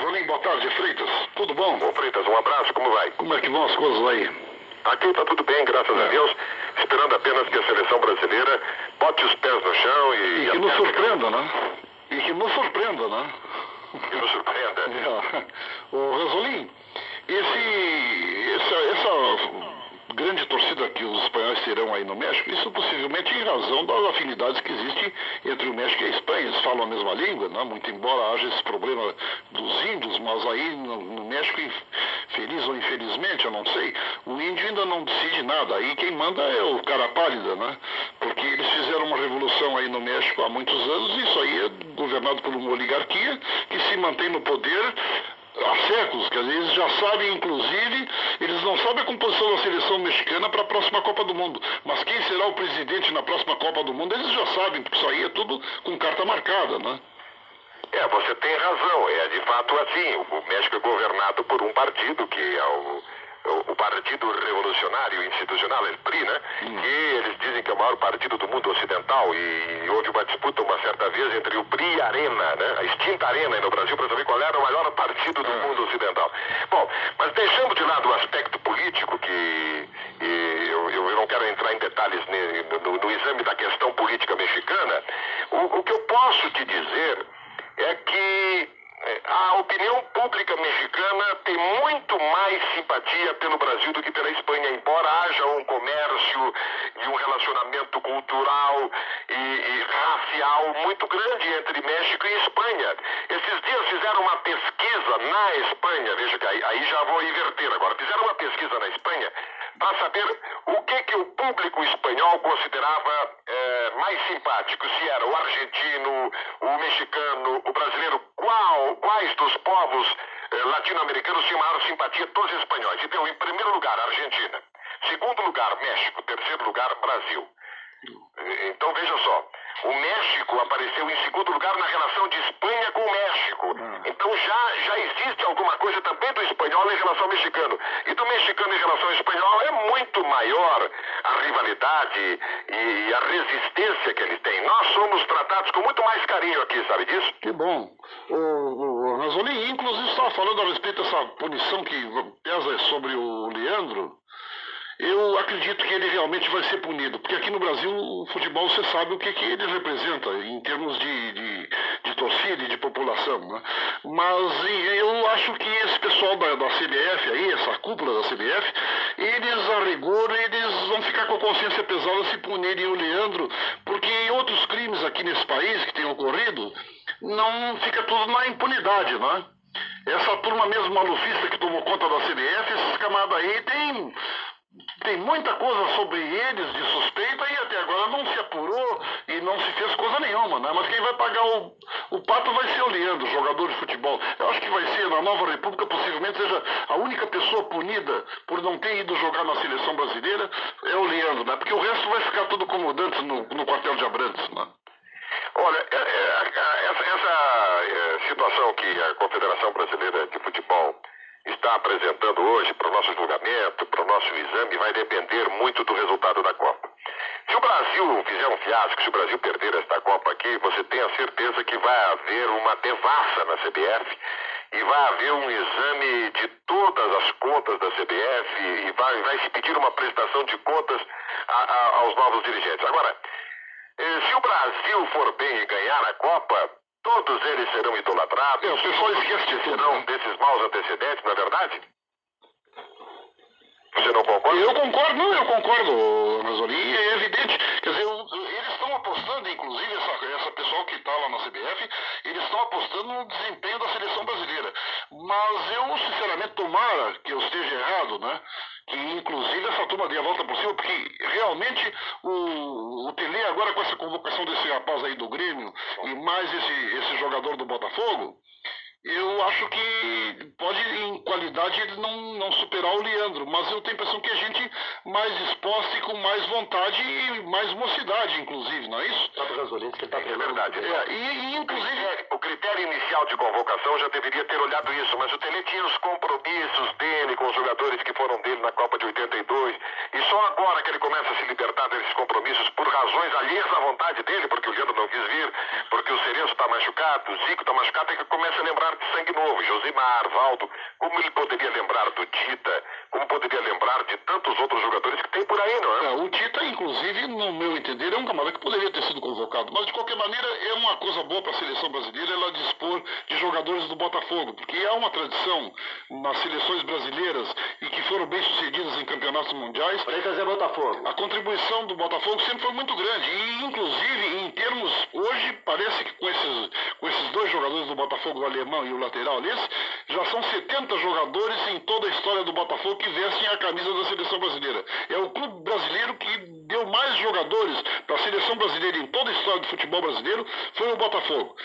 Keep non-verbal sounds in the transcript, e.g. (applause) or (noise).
Rolim, boa tarde, Freitas. Tudo bom? Ô Freitas, um abraço, como vai? Como é que vão as coisas aí? Aqui tá tudo bem, graças É. a Deus, esperando apenas que a seleção brasileira bote os pés no chão e... E que nos surpreenda, né? E que nos surpreenda, né? Que nos surpreenda. (laughs) É. Ô, Rosolim, esse, essa, essa grande torcida que os espanhóis aí no México, isso possivelmente em razão das afinidades que existem entre o México e a Espanha. Eles falam a mesma língua, né? muito embora haja esse problema dos índios, mas aí no, no México, feliz ou infelizmente, eu não sei, o índio ainda não decide nada. Aí quem manda é o cara pálida, né? Porque eles fizeram uma revolução aí no México há muitos anos e isso aí é governado por uma oligarquia que se mantém no poder há séculos, quer dizer, eles já sabem, inclusive, eles não sabem a composição da seleção mexicana para a próxima Copa do Mundo, mas quem será o presidente na próxima Copa do Mundo, eles já sabem, porque isso aí é tudo com carta marcada, né? É, você tem razão, é de fato assim, o México é governado por um partido que é o... O o Partido Revolucionário Institucional, el PRI, né? Que eles dizem que é o maior partido do mundo ocidental e houve uma disputa uma certa vez entre o PRI e a Arena, né? A extinta Arena no Brasil para saber qual era o maior partido do mundo ocidental. Bom, mas deixando de lado o aspecto político, que e eu, eu, eu não quero entrar em detalhes ne- no, no exame da questão política mexicana, o, o que eu posso te dizer é que a opinião pública mexicana tem muito mais simpatia pelo Brasil do que pela Espanha, embora haja um comércio e um relacionamento cultural e, e racial muito grande entre México e Espanha. Esses dias fizeram uma pesquisa na Espanha, veja que aí, aí já vou inverter agora, fizeram uma pesquisa na Espanha para saber o que, que o público espanhol considerava eh, mais simpático, se era o argentino, o mexicano, o brasileiro, qual, quais dos povos eh, latino-americanos tinham maior simpatia, todos os espanhóis. Então, em primeiro lugar, Argentina. Segundo lugar, México. Terceiro lugar, Brasil. Eh, Então veja só, o México apareceu em segundo lugar na relação de Espanha com o México. Então já, já existe alguma coisa também do espanhol em relação ao mexicano. E do mexicano em relação ao espanhol é muito maior a rivalidade e a resistência que eles têm. Nós somos tratados com muito mais carinho aqui, sabe disso? Que bom. O, o, o Ranzolin, inclusive, estava falando a respeito dessa punição que pesa sobre o Leandro. Eu acredito que ele realmente vai ser punido, porque aqui no Brasil o futebol você sabe o que, que ele representa em termos de, de, de torcida e de população. Né? Mas eu acho que esse pessoal da, da CBF aí, essa cúpula da CBF, eles a rigor eles vão ficar com a consciência pesada se punirem o Leandro, porque em outros crimes aqui nesse país que tem ocorrido, não fica tudo na impunidade, né? Essa turma mesmo malufista que tomou conta da CBF, esses camaradas aí tem tem muita coisa sobre eles de suspeita e até agora não se apurou e não se fez coisa nenhuma, né? Mas quem vai pagar o, o pato vai ser o Leandro, jogador de futebol. Eu acho que vai ser, na Nova República, possivelmente seja a única pessoa punida por não ter ido jogar na seleção brasileira é o Leandro, né? Porque o resto vai ficar tudo como dantes no, no quartel de Abrantes, né? Olha, é, é, a- essa, essa, é, situação que a Confederação Brasileira de Futebol está apresentando hoje para o nosso julgamento, para o nosso exame, vai depender muito do resultado da Copa. Se o Brasil fizer um fiasco, se o Brasil perder esta Copa aqui, você tem a certeza que vai haver uma devassa na CBF e vai haver um exame de todas as contas da CBF e vai, vai se pedir uma prestação de contas a- a- aos novos dirigentes. Agora, eh, se o Brasil for bem e ganhar a Copa, todos eles serão idolatrados. O pessoal esquece de tudo, Serão né? desses maus antecedentes, não é verdade? Você não concorda? Eu concordo, não, eu concordo, Ranzolin, é evidente. Quer dizer, eles estão apostando, inclusive, essa, essa pessoal que está lá na CBF, eles estão apostando no desempenho da seleção brasileira. Mas eu, sinceramente, tomara que eu esteja errado, né? Que, inclusive, essa turma dê a volta por cima, porque realmente o, o Tele, agora com essa convocação desse rapaz aí do Grêmio e mais esse, esse jogador do Botafogo, eu acho que pode, em qualidade, ele não, não superar o Leandro, mas eu tenho a impressão que a gente mais disposta e com mais vontade e mais mocidade, inclusive, não é isso? O Ranzolin que ele está É verdade. É, e, e, O inclusive. critério, o critério inicial de convocação já deveria ter olhado isso, mas o Tele tinha os compromissos dele com os jogadores que foram dele na Copa de 82, e só agora que ele começa a se libertar desses compromissos por razões alheias à vontade dele, porque o Leandro não quis vir, porque o Cerezo está machucado, Zico está machucado, é que começa a lembrar de sangue novo, Josimar, Valdo, como ele poderia lembrar do Tita, como poderia lembrar de tantos outros jogadores que tem por aí, não é? é o inclusive, no meu entender, é um camarada que poderia ter sido convocado, mas de qualquer maneira é uma coisa boa para a seleção brasileira ela dispor de jogadores do Botafogo, porque há uma tradição nas seleções brasileiras e que foram bem sucedidas em campeonatos mundiais. Freitas é Botafogo. A contribuição do Botafogo sempre foi muito grande e, inclusive, em termos hoje parece que com esses, com esses dois jogadores do Botafogo, o alemão e o lateral desse, já são 70 jogadores em toda a história do Botafogo que vestem a camisa da seleção brasileira. É o clube brasileiro que mais jogadores para a seleção brasileira em toda a história do futebol brasileiro, foi o Botafogo.